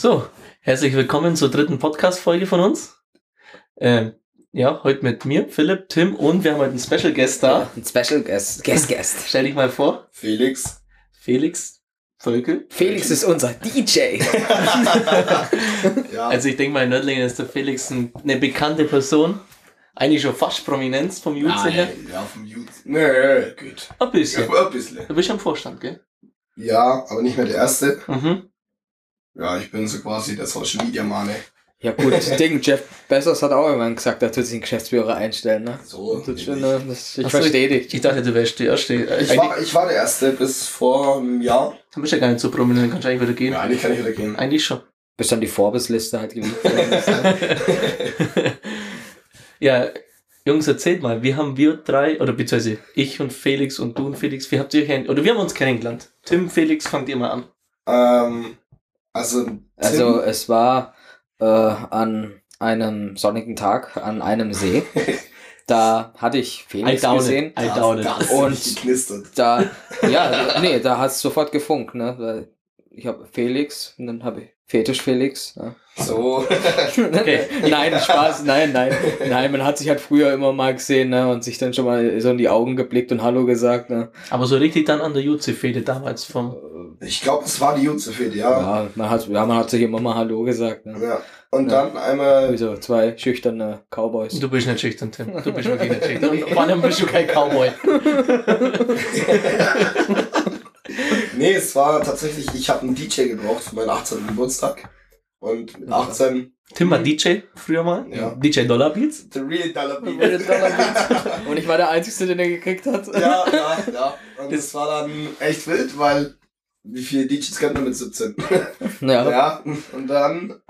So, herzlich willkommen zur dritten Podcast-Folge von uns. Ähm, ja, heute mit mir, Philipp, Tim und wir haben heute einen Special Guest da. Ein Special Guest. Guest, Guest. Stell dich mal vor, Felix. Felix Völkel. Felix ist unser DJ. Ja, Also ich denke mal, in Nördlingen ist der Felix ein, eine bekannte Person. Eigentlich schon fast Prominenz vom Jutze her. Nein, ja, vom YouTube. Nö, gut. Ein bisschen. Ja, ein bisschen. Du bist am Vorstand, gell? Ja, aber nicht mehr der Erste. Mhm. Ja, ich bin so quasi der Social Media Mane. Ja gut, das Ding, Jeff Bezos hat auch irgendwann gesagt, er tut sich einen Geschäftsführer einstellen, ne? So. Schon, äh, das, ich Ach so, verstehe dich. Ich dachte, du wärst der Erste. Ich, war, ich war der Erste bis vor einem Jahr. Dann bist du ja gar nicht so prominent, kannst du eigentlich wieder gehen. Ja, eigentlich kann ich wieder gehen. Eigentlich schon. Bis dann die Forbes-Liste halt geliefert ja, Jungs, erzählt mal, wie haben wir drei, oder beziehungsweise ich und Felix und du und Felix, wie habt ihr euch, oder wir haben uns kennengelernt. Tim, Felix, fangt ihr mal an. ähm, also, Tim, Also es war äh, an einem sonnigen Tag an einem See. Da hatte ich Felix gesehen. It. da hast Und-. Da, ja, nee, da hat es sofort gefunkt, ne? Weil Ich habe Felix und dann habe ich Fetisch Felix. Ne? So. Okay. nein, Spaß, nein, nein. Nein, man hat sich halt früher immer mal gesehen, ne? Und sich dann schon mal so in die Augen geblickt und Hallo gesagt, ne? Aber so richtig dann an der Jutze-Fehde damals vom. Ich glaube, es war die Jutze-Fete, ja. Ja, man hat, ja, man hat sich immer mal Hallo gesagt, ne? ja. Und Ja. dann einmal. Wie so zwei schüchterne Cowboys. Du bist nicht schüchtern, Tim. Du bist wirklich nicht schüchtern. Und vor allem bist du kein Cowboy. Nee, es war tatsächlich, ich habe einen DJ gebraucht für meinen 18. Geburtstag. Und mit 18 Tim war DJ früher mal. Ja. DJ Dollar Beats. The Real Dollar Beat. Real Dollar Beats. Und ich war der Einzige, den er gekriegt hat. ja, ja, ja. Und das war dann echt wild, weil wie viele DJs kennt man mit 17? Ja. Ja, und dann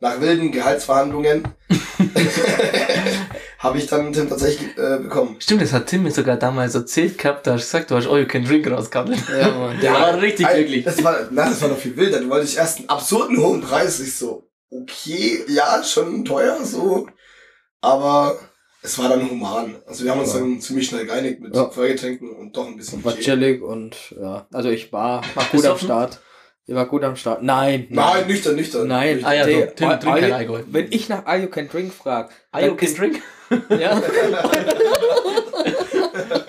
nach wilden Gehaltsverhandlungen habe ich dann Tim tatsächlich äh, bekommen. Stimmt, das hat Tim mir sogar damals erzählt gehabt. Da hast du gesagt, du hast All You Can Drink rausgehauen. Ja, Mann. Der war richtig Ein- glücklich. Das war, na, das war noch viel wilder. Du wolltest erst einen absurden hohen Preis. Ich so, okay, ja, schon teuer, so. Aber es war dann human. Also wir haben uns Ja. dann ziemlich schnell geeinigt mit Ja. Feuergetränken und doch ein bisschen War chillig und ja. Also ich war, war gut am? Start. Ich war gut am Start. Nein. Nein, nüchtern, nüchtern. Nein. Nüchtern. Ah ja. Tim, All- trink kein Alkohol. Wenn ich nach All You Can Drink frage, All You Can Drink? ja,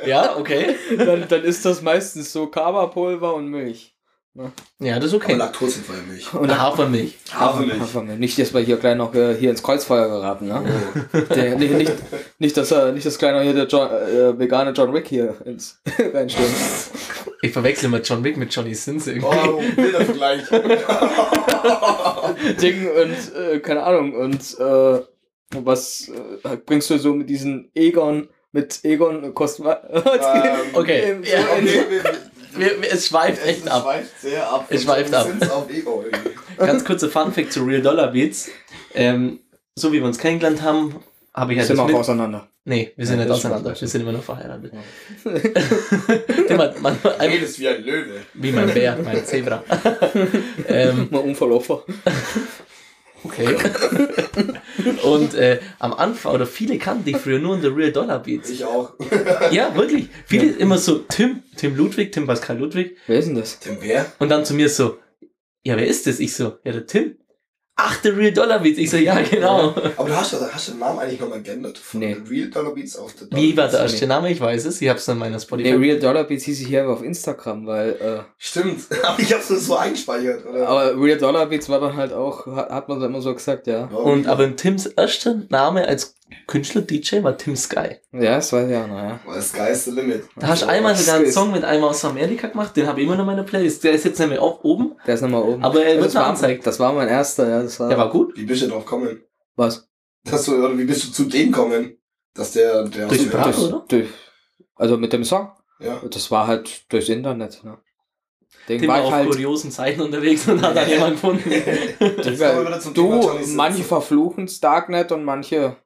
Ja, okay. dann, dann ist das meistens so Kaba-Pulver und Milch. Ja, das ist Aber okay. laktosefreie Milch. Und Hafermilch. Hafermilch. Hafermilch. Nicht, dass wir hier gleich noch äh, hier ins Kreuzfeuer geraten, ne? Der, nicht, nicht, nicht, dass er, nicht, dass gleich noch hier der John, äh, vegane John Wick hier ins reinstürmt. Ich verwechsel mal John Wick mit Johnny Sins irgendwie. Oh, Bildervergleich. Ding und, äh, keine Ahnung, und, äh, was äh, bringst du so mit diesen Egon, mit Egon Kostma? Ähm, Okay. So Ja, Okay, wir, wir, es schweift echt es ab. schweift sehr ab. Es schweift ab. Irgendwie. Ganz kurzer Funfact zu Real Dollar Beats. Ähm, so wie wir uns kennengelernt haben, habe ich halt sind wir auch mit... auseinander. Nee, wir sind Ja, nicht auseinander. Wir sind immer noch verheiratet. Immer, man, Du einfach, redest wie ein Löwe. wie mein Bär, mein Zebra. ähm, Mal Unfallopfer. Okay. Und äh, am Anfang, oder viele kannten dich früher nur unter Real Dollar Beats. Ich auch. Ja, wirklich. Viele immer so, Tim, Tim Ludwig, Tim Pascal Ludwig. Wer ist denn das? Tim wer? Und dann zu mir so, ja, wer ist das? Ich so, ja, der Tim. Ach, der Real Dollar Beats. Ich so, ja, genau. Aber du hast, hast du den Namen eigentlich nochmal geändert? Von Nee. den Real Dollar Beats auf The Wie war der Beats? erste Name? Ich weiß es. Ich hab's an meiner Spotify. Nee, Real Dollar Beats hieß ich hier aber auf Instagram, weil, äh, Stimmt. Aber ich hab's nur so eingespeichert, oder? aber Real Dollar Beats war dann halt auch, hat, man so immer so gesagt, ja. Ja, Und wie- aber Tims erster Name als Künstler-DJ war Tim Sky. Ja, das weiß ich auch, naja. Weil Sky is the limit. Da hast du einmal sogar einen Song mit einem aus Amerika gemacht, den habe ich immer noch in meiner Playlist. Der ist jetzt nämlich auch oben, Der ist nochmal oben. aber er wird war, angezeigt. das war mein erster, ja, das war. Der war gut. Wie bist du drauf gekommen? was? Dass du, oder wie bist du zu dem gekommen? Dass der, der Durch aus Sprache, oder? Durch, also mit dem Song. Ja. Das war halt durchs Internet, ne? Den Tim war war ich auf halt. kuriosen Seiten unterwegs und hat dann jemanden gefunden. Du, manche verfluchen Darknet und manche.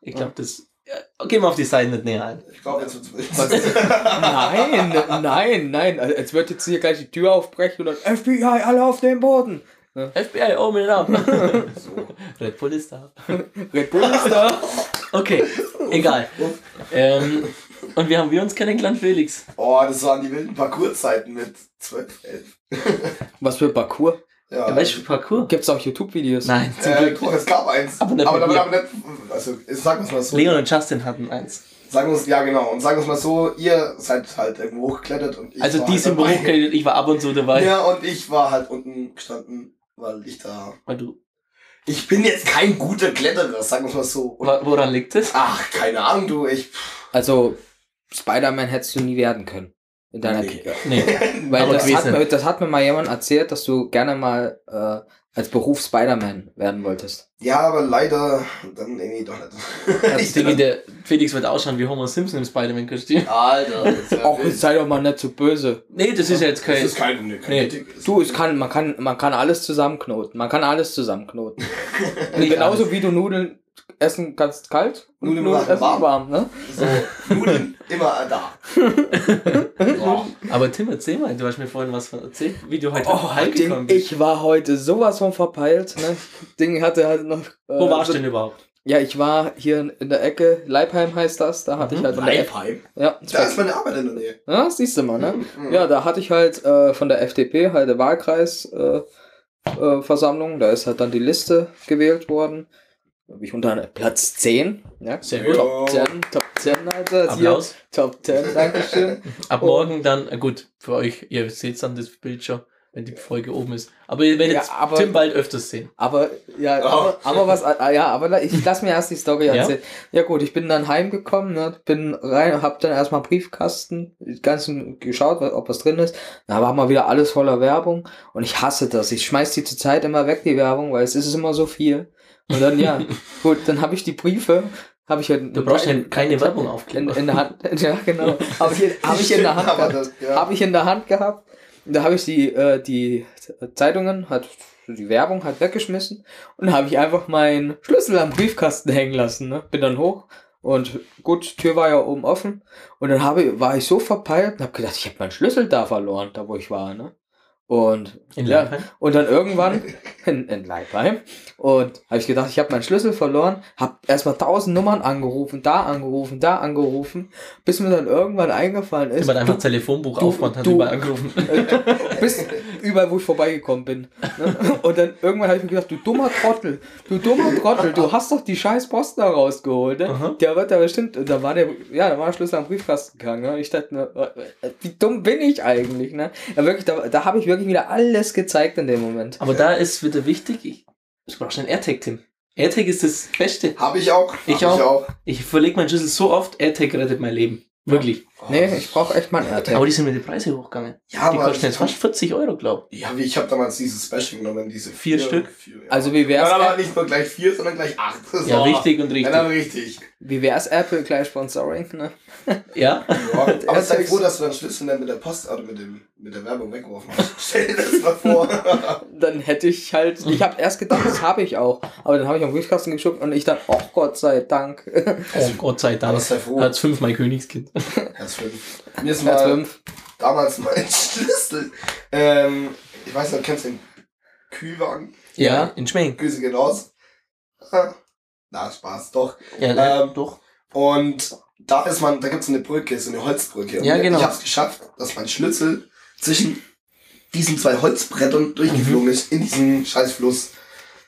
Ich glaube, das. Ja, gehen wir auf die Seiten nicht näher ein. Ich glaube, jetzt wird's nein, nein, nein. Also, Als wird jetzt hier gleich die Tür aufbrechen und dann FBI, alle auf den Boden. FBI, oh mir up. so. Red Bull ist da. Red Bull ist da. Okay, egal. Ähm, und wie haben wir uns kennengelernt, Felix? Oh, das waren die wilden Parcourszeiten mit 12, 11. Was für Parcours? Ja, Ja, weißt du, Parkour? Gibt's auch YouTube-Videos? Nein, zum äh, Glück. es gab eins. Aber nicht aber, mir. aber nicht, also sagen wir es mal so. Leon und Justin hatten eins. Sagen wir es, ja genau. Und sagen wir es mal so, ihr seid halt irgendwo hochgeklettert und ich Also war die halt sind dabei. hochgeredet, ich war ab und zu dabei. Ja, und ich war halt unten gestanden, weil ich da. Weil du, Ich bin jetzt kein guter Kletterer, sagen wir mal so. Und, Wo- woran liegt es? ach, keine Ahnung, du, ich. Also, Spider-Man hättest du nie werden können. In deiner Nee. Nee. Weil Aber das hat, mir, das hat mir mal jemand erzählt, dass du gerne mal äh, als Beruf Spider-Man werden wolltest. Ja, aber leider dann irgendwie doch nicht. Das Ich- Ding, der Felix wird ausschauen wie Homer Simpson im Spider-Man-Kostüm. Alter, das jetzt sei doch mal nicht so böse. Nee, das ist ja jetzt Das kein. ist keine, nee, keine Nee. Du, es kann, man kann, man kann alles zusammenknoten. Man kann alles zusammenknoten. Genauso alles. wie du Nudeln essen kannst kalt und Nudeln Nudeln essen warm. warm, ne? So, Nudeln immer da. Aber Tim, erzähl mal, du hast mir vorhin was von erzählt, wie du heute Oh, heimgekommen Ding, bist. ich war heute sowas von verpeilt, ne? Ding hatte halt noch. Äh, Wo warst so- du denn überhaupt? Ja, ich war hier in der Ecke, Leipheim heißt das, da hatte Mhm. ich halt Leipheim? ja, Da ist meine Arbeit in der Nähe. ja, siehst du mal, ne? Mhm. Ja, da hatte ich halt äh, von der FDP halt eine Wahlkreisversammlung. Äh, Versammlung. da ist halt dann die Liste gewählt worden. Ich unter Platz 10. Ja, Sehr gut. Top 10, Top 10, Alter. Hier, Applaus. Top 10, Dankeschön. Ab morgen dann, äh, gut, für euch, ihr seht dann das Bild schon, wenn die Folge oben ist. Aber ihr werdet Ja, aber- Tim bald öfters sehen. Aber, ja, Oh. aber, aber was, ah, ja, aber ich lass mir erst die Story Ja? erzählen. Ja? gut, ich bin dann heimgekommen, ne, bin rein, hab dann erstmal Briefkasten, die ganzen geschaut, ob was drin ist. Da war mal wieder alles voller Werbung und ich hasse das. Ich schmeiß die zur Zeit immer weg, die Werbung, weil es ist immer so viel. Und dann, ja, gut, dann habe ich die Briefe, habe ich halt Du brauchst ja in, keine Werbung in, aufkleben. in der Hand, ja genau, habe ich, hab ich in der Hand gehabt ja. habe ich in der Hand gehabt. Da habe ich die, äh, die Zeitungen, hat die Werbung hat weggeschmissen und dann habe ich einfach meinen Schlüssel am Briefkasten hängen lassen. Ne? Bin dann hoch und gut, Tür war ja oben offen und dann habe, war ich so verpeilt und habe gedacht, ich habe meinen Schlüssel da verloren, da wo ich war. Ne? Und In ja, Leipheim? und dann irgendwann in, in Leipheim und habe ich gedacht, ich habe meinen Schlüssel verloren, habe erstmal tausend Nummern angerufen, da angerufen, da angerufen, bis mir dann irgendwann eingefallen ist, hat einfach Telefonbuch du- aufgemacht und hat du- überall angerufen. bis überall, wo ich vorbeigekommen bin. Ne? Und dann irgendwann habe ich mir gedacht, du dummer Trottel, du dummer Trottel, du hast doch die scheiß Post da rausgeholt. Ne? Aha. Der wird da bestimmt, da war der, ja, da war der Schlüssel am Briefkasten gegangen. Ne? Ich dachte, ne, wie dumm bin ich eigentlich? Ne? Ja, wirklich, da, da habe ich wirklich wieder alles gezeigt in dem Moment. Aber da ist wieder wichtig, ich, du brauchst einen AirTag, Tim. AirTag ist das Beste. Hab ich auch. Hab Ich auch. Ich verlege meinen Schlüssel so oft, AirTag rettet mein Leben. Wirklich. Nee, ich brauche echt mal einen AirTag. Aber die sind mit den Preisen hochgegangen. Ja, Die kosten jetzt fast 40 Euro, glaub Ja, wie ich habe damals dieses Special genommen, diese Vier Stück? Vier, ja. Also wie ja, wär's, aber nicht nur gleich vier, sondern gleich acht. ich. Ja, richtig und Ja, dann richtig. richtig. wie wär's Apple gleich Sponsoring? Ne? Ja? Ja, aber sei froh, dass du deinen Schlüssel dann mit der Post oder mit, dem, mit der Werbung weggeworfen hast. Stell dir das mal vor. dann hätte ich halt, ich habe erst gedacht, das habe ich auch, aber dann habe ich am Briefkasten geschuckt und ich dann, oh Gott sei Dank. Oh Gott sei Dank. Aber sei froh. Als fünfmal Königskind. Herz fünf. Mir ist Platz mal 5. damals mein Schlüssel. Ähm, ich weiß nicht, kennst du den Kühlwagen? Ja. In Schwenk. Grüße gehen raus. Ah, Na, Spaß, doch. Ja, Ähm, doch. Und da ist man, da gibt es eine Brücke, so eine Holzbrücke. Und Ja, genau. Ich habe es geschafft, dass mein Schlüssel zwischen diesen zwei Holzbrettern durchgeflogen ist, in diesen scheiß Fluss.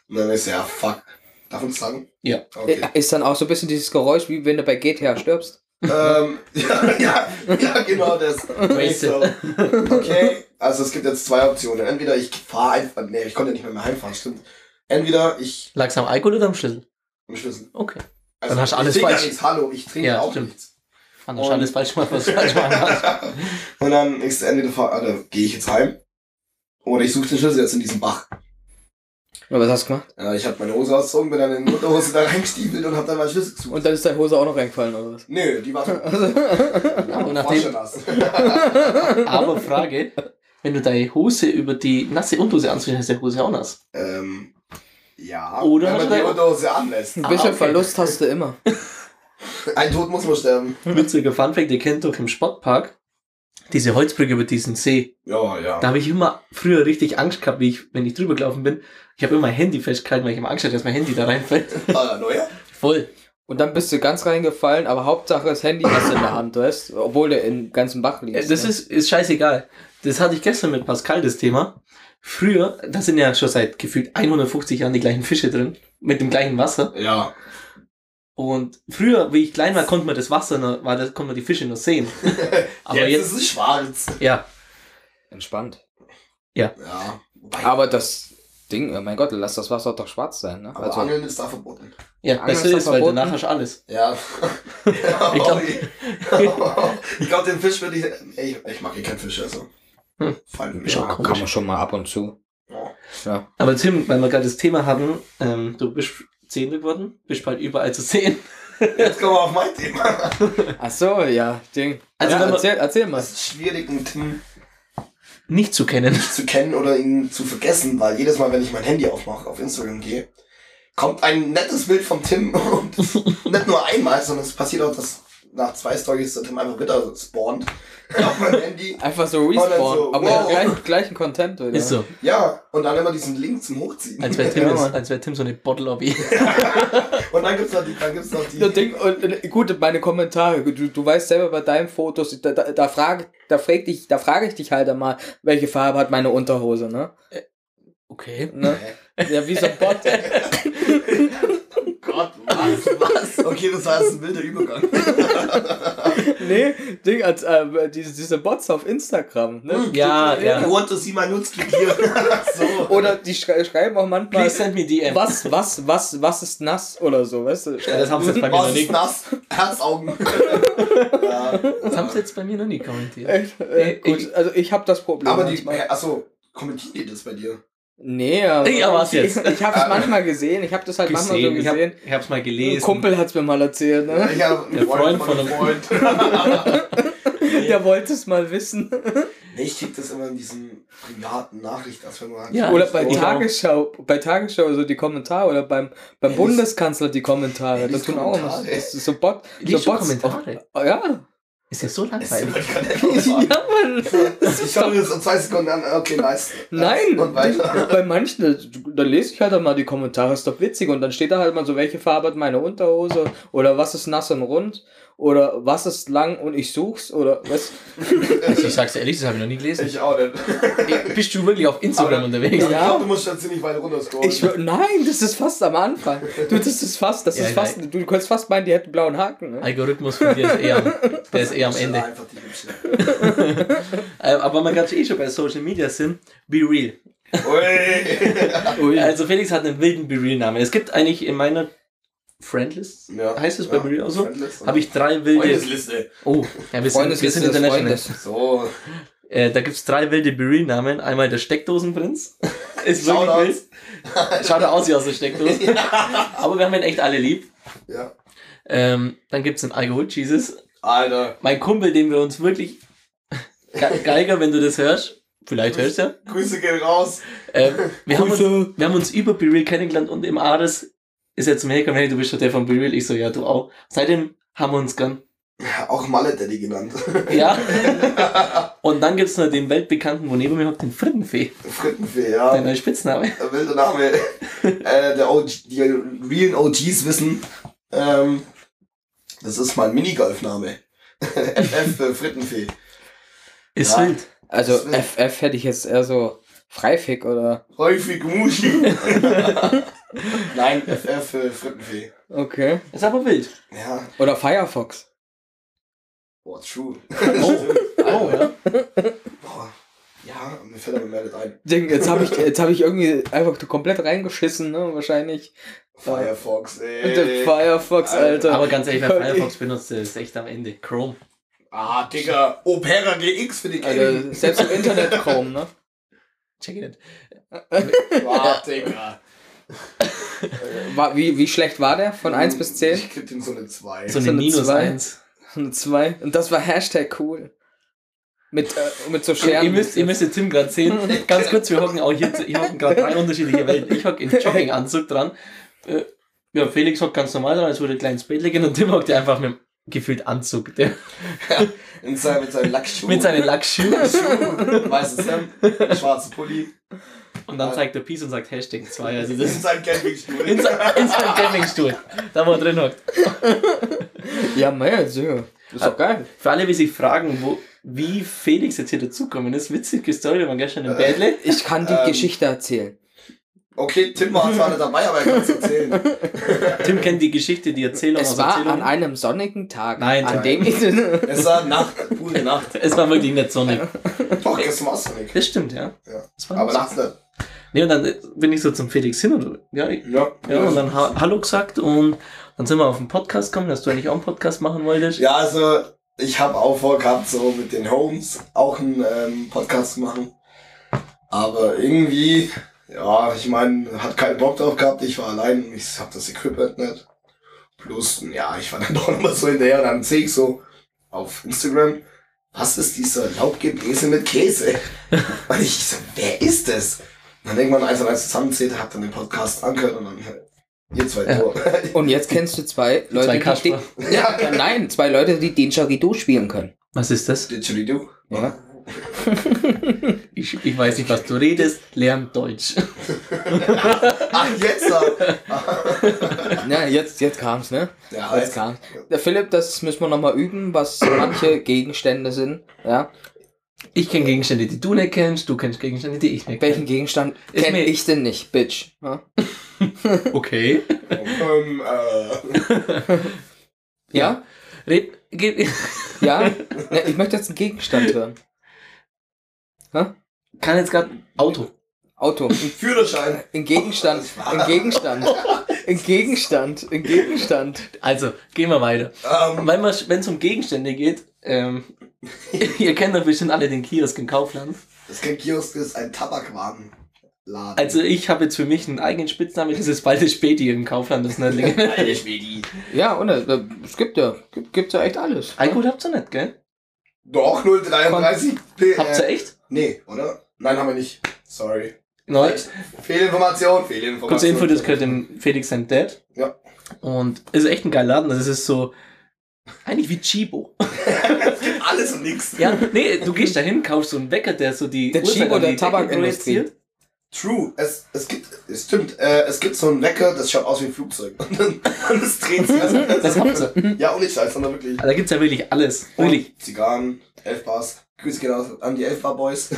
Und dann ist ja, fuck. Darf das sagen? Ja. Okay. Ist dann auch so ein bisschen dieses Geräusch, wie wenn du bei GTA stirbst. Ähm, ja, ja, ja, genau das. So. Okay, also es gibt jetzt zwei Optionen. Entweder ich fahre einfach, nee, ich konnte nicht mehr, mehr heimfahren, stimmt. Entweder ich Lag's am Alkohol oder am Schlüssel? am Schlüssel. Okay. Also Dann hast du alles ich falsch. Nichts, hallo, ich trinke Ja, auch stimmt. nichts. Anders Und- alles falsch gemacht, was du falsch machen hast. Und dann ist entweder fahr, oder gehe ich jetzt heim oder ich suche den Schlüssel jetzt in diesem Bach. Ja, was hast du gemacht? Ja, ich habe meine Hose ausgezogen, bin dann in die Unterhose da reingestiefelt und habe dann meinen Schlüssel gesucht. Und dann ist deine Hose auch noch reingefallen, oder was? Nö, die war so. Aber, war nachdem, schon nass. aber Frage, wenn du deine Hose über die nasse Unterhose anziehst, ist die Hose auch nass. ähm, ja, Oder wenn man du- die Unterhose anlässt. Ein Ah, bisschen okay. Verlust hast du immer. Ein Tod muss man sterben. Witziger Funfact, ihr kennt doch im Sportpark diese Holzbrücke über diesen See. Ja, ja. Da habe ich immer früher richtig Angst gehabt, wie ich, wenn ich drüber gelaufen bin. Ich habe immer mein Handy festgehalten, weil ich immer Angst hatte, dass mein Handy da reinfällt. Ah, neuer? Voll. Und dann bist du ganz reingefallen, aber Hauptsache das Handy hast du in der Hand, weißt Obwohl du im ganzen Bach Äh, liegst. Das ne? ist, ist scheißegal. Das hatte ich gestern mit Pascal, das Thema. früher, da sind ja schon seit gefühlt 150 Jahren die gleichen Fische drin, mit dem gleichen Wasser. Ja. Und früher, wie ich klein war, konnte man das Wasser noch, war, da konnte man die Fische noch sehen. Aber jetzt, jetzt, ist es schwarz. ja, Entspannt. Ja. Wobei, Aber das Ding, oh mein Gott, lass das Wasser doch schwarz sein, ne? aber Also, Angeln ist da verboten. ja, Angeln besser ist ist, weil verboten. danach hast du alles. Ja. ja Ich glaub- ich glaube, den Fisch würde ich. Ey, ich, ich mag hier keinen Fisch, also. Hm. Vor allem ja. kann man schon mal ab und zu. Ja. Ja. Aber Tim, weil wir gerade das Thema hatten, ähm, du bist Zehnte geworden, bist bald überall zu sehen. Jetzt kommen wir auf mein Thema. Ach so, ja, Ding. Also ja, erzähl, erzähl mal. Es ist schwierig, einen Tim Nicht zu kennen. zu kennen oder ihn zu vergessen, weil jedes Mal, wenn ich mein Handy aufmache, auf Instagram gehe, kommt ein nettes Bild vom Tim und nicht nur einmal, sondern es passiert auch, dass nach zwei Stories der Tim einfach wieder spawnt auf meinem Handy. Einfach so dann respawn, so, aber wow. gleich, gleichen Content, oder? Ist so. Ja, und dann immer diesen Link zum Hochziehen. Als wäre Tim, Ja, als wär Tim so eine Bottle-Lobby. Und dann gibt's noch die, dann gibt's noch die. Das Ding, und, äh, gut, meine Kommentare, du, du weißt selber bei deinen Fotos, da, da, da frage da frag dich, da frage ich dich halt einmal, welche Farbe hat meine Unterhose, ne? Okay. ne? Ja, wie so ein Bot. Gott, was? Was? Okay, das war jetzt ein wilder Übergang. nee, Ding, als, äh, diese, diese Bots auf Instagram, ne? Ja, ja. You want to see my nudes, hier. so. Oder die schrei schreiben auch manchmal, Please send me DM. was, was, was, was ist nass oder so, weißt du? Ja, das haben sie jetzt bei mir noch Was ist nicht. nass? Herzaugen. ja. Das haben sie jetzt bei mir noch nie kommentiert. Echt? Äh, Ich- gut, also ich habe das Problem. Aber die, manchmal. achso, kommentieren die das bei dir? Nee, aber Ja, was ich, jetzt? ich habe es manchmal gesehen, ich habe das halt manchmal so Gesehen. Ich, hab, gesehen. ich hab's mal Ein gelesen. Kumpel hat's mir mal erzählt, ne? Ich hab Der Freund von einem Freund. Der wollte es mal wissen. Nee, ich krieg das immer in diesen privaten Nachrichten, als wenn man Ja, Oder ich bei auch. Tagesschau, bei Tagesschau so die Kommentare oder beim, beim Ja, Bundeskanzler die Kommentare. Ja, Da liest tun auch das ist so Bot, so Bots. Kommentare? Oh, ja. Ist ja so Das ist langweilig. immer ja, Mann. Ich schaue mir das in zwei Sekunden an, okay, nice. Nein, Und weiter. bei manchen, da, lese ich halt auch mal die Kommentare, ist doch witzig. Und dann steht da halt mal so, welche Farbe hat meine Unterhose? Oder was ist nass und rund? Oder was ist lang und ich such's? Oder was? Also ich sag's dir ehrlich, das habe ich noch nie gelesen. Ich auch nicht. Ey, Bist du wirklich auf Instagram Aber- unterwegs? Ich Ja. glaube, du musst schon ziemlich weit runter scrollen. Ich, nein, das ist fast am Anfang. Du, das ist fast, das Ja, ist fast, du kannst fast meinen, die hätten blauen Haken. Ne? Algorithmus von dir ist eher, der ist eher am Ende. Einfach die Hübsche. Äh, Aber man gerade eh schon bei Social Media sind, Be Real. Also Felix hat einen wilden Be Real Namen. Es gibt eigentlich in meiner Friendlist, Ja. heißt es bei Ja. Be Real auch so, habe ich drei wilde... Freundesliste. Oh, ja, wir sind, wir sind international. So. Äh, da gibt's drei wilde Be Real Namen. Einmal der Steckdosenprinz. ist wirklich Shoutouts. wild. Schaut er aus wie aus der Steckdose. Aber wir haben ihn echt alle lieb. Ja. Ähm, dann gibt's einen Alkohol Jesus. Alter. Mein Kumpel, den wir uns wirklich... Ge- Geiger, wenn du das hörst. Vielleicht hörst du ja. Grüße gehen raus. Ähm, wir, haben uns, Grüße. wir haben uns über Be Real kennengelernt und im Ares ist er zu mir gekommen, hey, du bist doch der von Be Real. Ich so, ja, du auch. Seitdem haben wir uns gern. Auch Malle Daddy genannt. Ja. und dann gibt's noch den weltbekannten, wo neben mir hockt, den Frittenfee. Frittenfee, ja. Der neue Spitzname. Ein wilder Name. äh, der OG, die realen OGs wissen, ähm, das ist mein Minigolf-Name. FF für Frittenfee. Ist Ja. wild. Also wär- FF hätte ich jetzt eher so Freifick oder. Häufig Muschi. Nein, FF für Frittenfee. Okay. Ist aber wild. Ja, Oder Firefox. boah, true. Oh, oh ja. Boah. Ja, mir fällt aber mehr nicht ein. Ding, jetzt habe ich, jetzt habe ich irgendwie einfach komplett reingeschissen, ne? Wahrscheinlich. Firefox, ey. Der Firefox, Alter. Aber ganz ehrlich, wer Firefox benutzt, ist echt am Ende. Chrome. Ah, Digga. Opera GX für die Also, Gaming. selbst im Internet Chrome, ne? Check it. Ah, Digga. War, wie, wie schlecht war der? Von 1 bis 10? Ich krieg dem so eine 2. So So eine eine Minus zwei. 1. Eine 2. Und das war Hashtag cool. Mit, äh, mit so Ihr, Scheren. ihr, müsst, ihr müsst den Tim gerade sehen. Ganz kurz, wir hocken auch hier, hier hocken gerade drei unterschiedliche Welten. Ich hock im Jogginganzug dran. Äh, ja, Felix hockt ganz normal dran, als würde ein kleines Bett liegen und Tim hockt ja einfach mit dem gefühlt Anzug. Der, In seinem, mit seinen Lackschuhen. mit seinen Lackschuhen. Weißes Hemd, schwarze Pulli. Und dann zeigt er Peace und sagt Hashtag 2. Also das In ist seinem Campingstuhl. in, sein, in seinem Campingstuhl. Da wo er drin hockt. Ja, man, so. Das ist doch geil. Für alle, die sich fragen, wo, wie Felix jetzt hier dazukommen ist. Witzige Story, wir waren gestern im Bädle. Ich kann die Ähm, Geschichte erzählen. Okay, Tim war zwar nicht dabei, aber er kann es erzählen. Tim kennt die Geschichte, die Erzählung Es aus war Erzählung. an einem sonnigen Tag, Nein, an dem ich... Es war Nacht, pure Nacht. Es war wirklich nicht sonnig. Doch, gestern war es nicht. Das stimmt, ja. Ja. Das war Aber nachts nicht. Nee, und dann bin ich so zum Felix hin und ja, Ja, ja, und dann ha Hallo gesagt und dann sind wir auf den Podcast gekommen, dass du eigentlich auch einen Podcast machen wolltest. Ja, also ich habe auch vor gehabt, so mit den Homes auch einen ähm, Podcast zu machen. Aber irgendwie, ja, ich meine, hat keinen Bock drauf gehabt. Ich war allein, ich habe das Equipment nicht. Plus, ja, ich war dann doch nochmal so hinterher und dann sehe ich so auf Instagram, was ist dieser Laubgebläse mit Käse? Und ich so, wer ist das? Und dann irgendwann eins und eins zusammenzählt, hab dann den Podcast angehört und dann, ihr zwei Ja. Tor. Und jetzt kennst du zwei Leute, Zwei die... Kasper. den- Ja, nein, zwei Leute, die den Chagido spielen können. Was ist das? Didgeridoo. Ja. Ich, ich weiß nicht, was du redest. Lern Deutsch. Ach, jetzt. Ja, jetzt, jetzt kam's, ne? Ja, Jetzt kam's. Der Philipp, das müssen wir nochmal üben, was manche Gegenstände sind. Ja. Ich kenne Gegenstände, die du nicht kennst. Du kennst Gegenstände, die ich nicht Welchen kenne. Gegenstand Ist kenne mir- ich denn nicht, Bitch? Ja. Okay. Ähm, äh, Ja? Red, ge Ja? Ne, ich möchte jetzt einen Gegenstand hören. Kann jetzt gerade Auto. Auto. Ein, Führerschein. ein Gegenstand. Ein Gegenstand. Ein Gegenstand. Ein Gegenstand. Also, gehen wir weiter. Ähm, Wenn es um Gegenstände geht, ähm, ihr kennt doch bestimmt alle den Kiosk in Kaufland. das kein Kiosk ist ein Tabakwarenladen. Also ich habe jetzt für mich einen eigenen Spitznamen, das ist bald das Späti im Kaufland, das Nördlingen. Alter Schwedi. Ja, und äh, es gibt ja, gibt, gibt's ja echt alles. Alkohol habt ihr nicht, gell? Doch, 033. P Habt ihr äh, echt? Nee, oder? Nein, haben wir nicht. Sorry. Neu. Fehlinformation, Fehlinformation. Kurze Info, das gehört dem Felix sein Dad. Ja. Und ist echt ein geiler Laden. Das ist so, eigentlich wie Chibo. Alles und nix. Ja, nee, du gehst da hin, kaufst so einen Wecker, der so die Der Uhrzeit Chibo der Tabakindustrie. True. Es, es gibt, es stimmt, äh, es gibt so einen Wecker, das schaut aus wie ein Flugzeug. Und, dann, und es dreht sich. Also, Das habt ihr. ja, ohne Scheiß, sondern wirklich. Also da gibt's ja wirklich alles. Wirklich. Zigarren, Elfbars. Grüße gehen aus an die Elfbar Boys.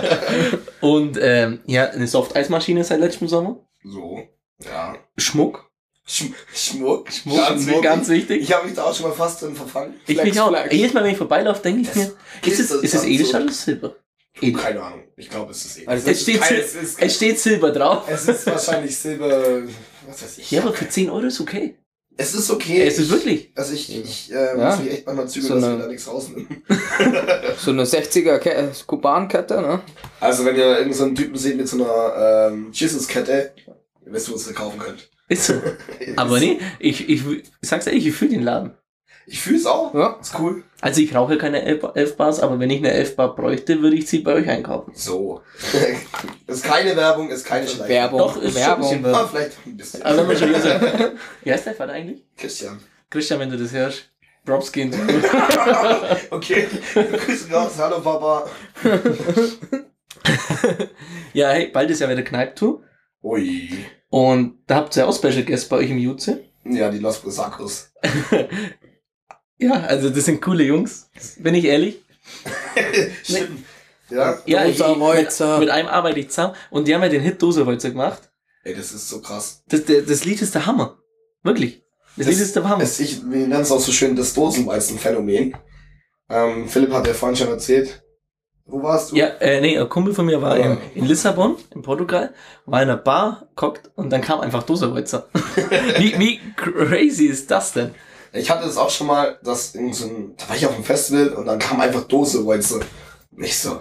Und ähm, ja, eine Soft-Eismaschine seit letztem Sommer. so. Ja. Schmuck. Schm Schmuck. Schmuck, Ganz wichtig. ganz wichtig. Ich habe mich da auch schon mal fast drin verfangen. Ich mich auch. Flex. Jedes Mal, wenn ich vorbeilaufe, denke ich mir, ist es, ist es Edelstahl oder Silber? Edel. Keine Ahnung. Ich glaube, es ist eh. Also Es steht, es ist- es steht Silber drauf. Es ist wahrscheinlich Silber. Was weiß ich. Ja, aber für 10 Euro ist okay. Es ist okay. Es ist wirklich. Also ich, ich äh, Ja. muss mich echt manchmal zügeln, So dass eine- wir da nichts rausnehmen. So eine 60er Ke äh, Kubankette, ne? Also wenn ihr irgendeinen so einen Typen seht mit so einer ähm, Jesus-Kette, ihr wisst, wo ihr es kaufen könnt. Ist so. Aber nee, ich, ich, ich sag's ehrlich, ich fühle den Laden. Ich fühle es auch. Ja. Ist cool. Also ich rauche keine 11 11 Bars, aber wenn ich eine 11 Bar bräuchte, würde ich sie bei euch einkaufen. So. ist keine Werbung, ist keine Schleife. Werbung. Doch, ist schon ein bisschen Werbung. Ah, Werbung. vielleicht ein bisschen. Aber wenn man schon hier wie heißt der Vater eigentlich? Christian. Christian, wenn du das hörst. Props gehen. Okay. Grüße raus. Hallo Papa. ja, hey, bald ist ja wieder Kneiptour. Ui. Und da habt ihr auch Special Guests bei euch im Jutze. Ja, die Los Brisacos. Ja, also das sind coole Jungs. Bin ich ehrlich? Stimmt. Ja. Ja, ich, Doserwolzer. mit, mit einem arbeite ich zusammen. Und die haben ja den Hit Doserwolzer gemacht. Ey, das ist so krass. Das, der, das Lied ist der Hammer. Wirklich. Das, Lied ist der Hammer. Es, ich, wir nennen es auch so schön das Dosenweizen-Phänomen. Ähm, Philipp hat ja vorhin schon erzählt. Wo warst du? Ja, äh, nee, ein Kumpel von mir war Ja. in, in Lissabon, in Portugal, war in einer Bar, guckt und dann kam einfach Doserwolzer. wie, wie crazy ist das denn? Ich hatte das auch schon mal, dass in so ein, da war ich auf einem Festival und dann kam einfach Dose Weizen. Und ich so,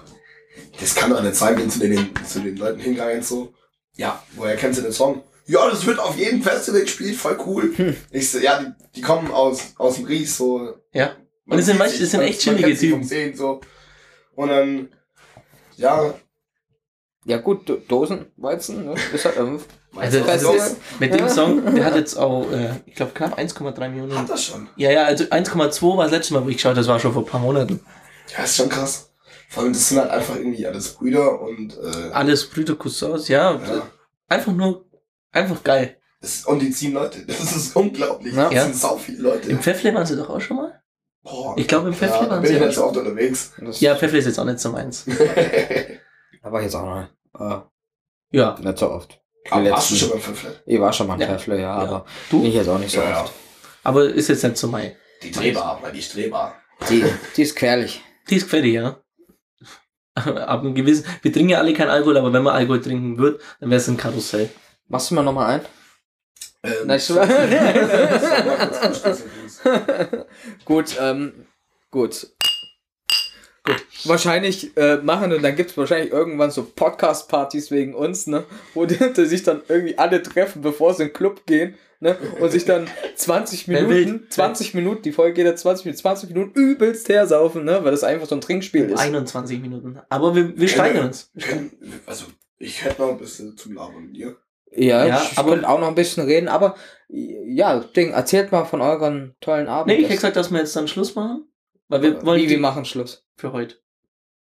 das kann doch nicht sein, bin zu den, zu den Leuten hingegangen so. Ja, woher kennst du den Song? Ja, das wird auf jedem Festival gespielt, voll cool. Hm. Ich so, ja, die, die kommen aus, aus dem Ries, so. Ja. Und das sind manche- sich, das sind man- echt chillige Typen. Sehen, so. Und dann, ja, Ja gut, Do- Dosenweizen, ne? Ist halt, ähm, Also, also das, mit dem Song, der hat jetzt auch, äh, ich glaube, knapp 1,3 Millionen. hat das schon. Ja, ja, also 1,2 war das letzte Mal, wo ich geschaut habe, das war schon vor ein paar Monaten. Ja, ist schon krass. Vor allem, das sind halt einfach irgendwie alles Brüder und, äh, Alles Brüder Cousins, ja. ja. Einfach nur, einfach geil. Das, und die ziehen Leute. Das ist unglaublich. Ja. Das sind sau viele Leute. Im Pfeffle waren sie doch auch schon mal? Boah, Ich glaube, im Pfeffli ja, waren bin sie ich auch jetzt oft unterwegs. Ja, Pfeffli ist jetzt auch nicht so meins. Da war ich jetzt auch noch äh, Ja, nicht so oft. Aber warst du schon beim Fünflet? Ich war schon mal ein Ja. Pfeffle, ja, Ja. aber Du? ich jetzt auch nicht so Ja, ja. oft. aber ist jetzt nicht so mein. Die Drehbar, mal die Strehbar. Die, die ist gefährlich. Die ist gefällig, ja. Ab einem gewissen, wir trinken ja alle keinen Alkohol, aber wenn man Alkohol trinken wird, dann wäre es ein Karussell. Machst du mal nochmal ein? Ähm, please. Gut, ähm, gut. Gut. Wahrscheinlich äh, machen und dann gibt's wahrscheinlich irgendwann so Podcast-Partys wegen uns, ne? Wo die, die sich dann irgendwie alle treffen, bevor sie in den Club gehen, ne? Und sich dann 20 Wer Minuten, will? 20 Minuten, die Folge geht ja 20 Minuten, 20 Minuten übelst hersaufen, ne? Weil das einfach so ein Trinkspiel ist. 21 Minuten. Aber wir, wir steigern uns. Können- Also, ich hätte noch ein bisschen zum Labern dir. Ja, Ja, ich aber- auch noch ein bisschen reden, aber ja, Ding, erzählt mal von euren tollen Abend. Nee, ich hätte gesagt, dass wir jetzt dann Schluss machen. Weil wir wollen Wie, die- wir machen Schluss. für heute.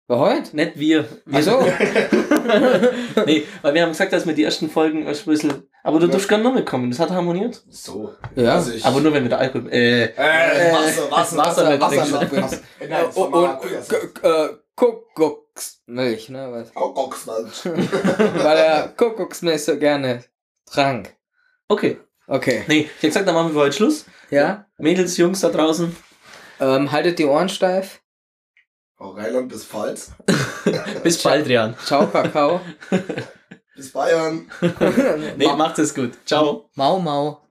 Für heute? Nicht wir. wir Ach so. nee, weil wir haben gesagt, dass wir die ersten Folgen ein bisschen. Aber du Ja. darfst gerne noch mitkommen, das hat harmoniert. So. Ja. Also ich, Aber nur wenn wir der Alkohol. Äh, Äh, Wasser, Wasser, Wasser Wasser, mit Wasser, Trinkst. Wasser. Nein, das war und äh, Kuckucksmilch, ne? Weil, Kuckucksmilch. weil er Kuckucksmilch so gerne trank. okay. Okay. Nee, ich hab gesagt, dann machen wir für heute Schluss. Ja? Mädels, Jungs da draußen. Ähm, haltet die Ohren steif. Auch Rheinland bis Pfalz. Bis bald, Rian. Ciao, Kakao. Bis Bayern. Nee, macht es gut. Ciao. Mau, mau.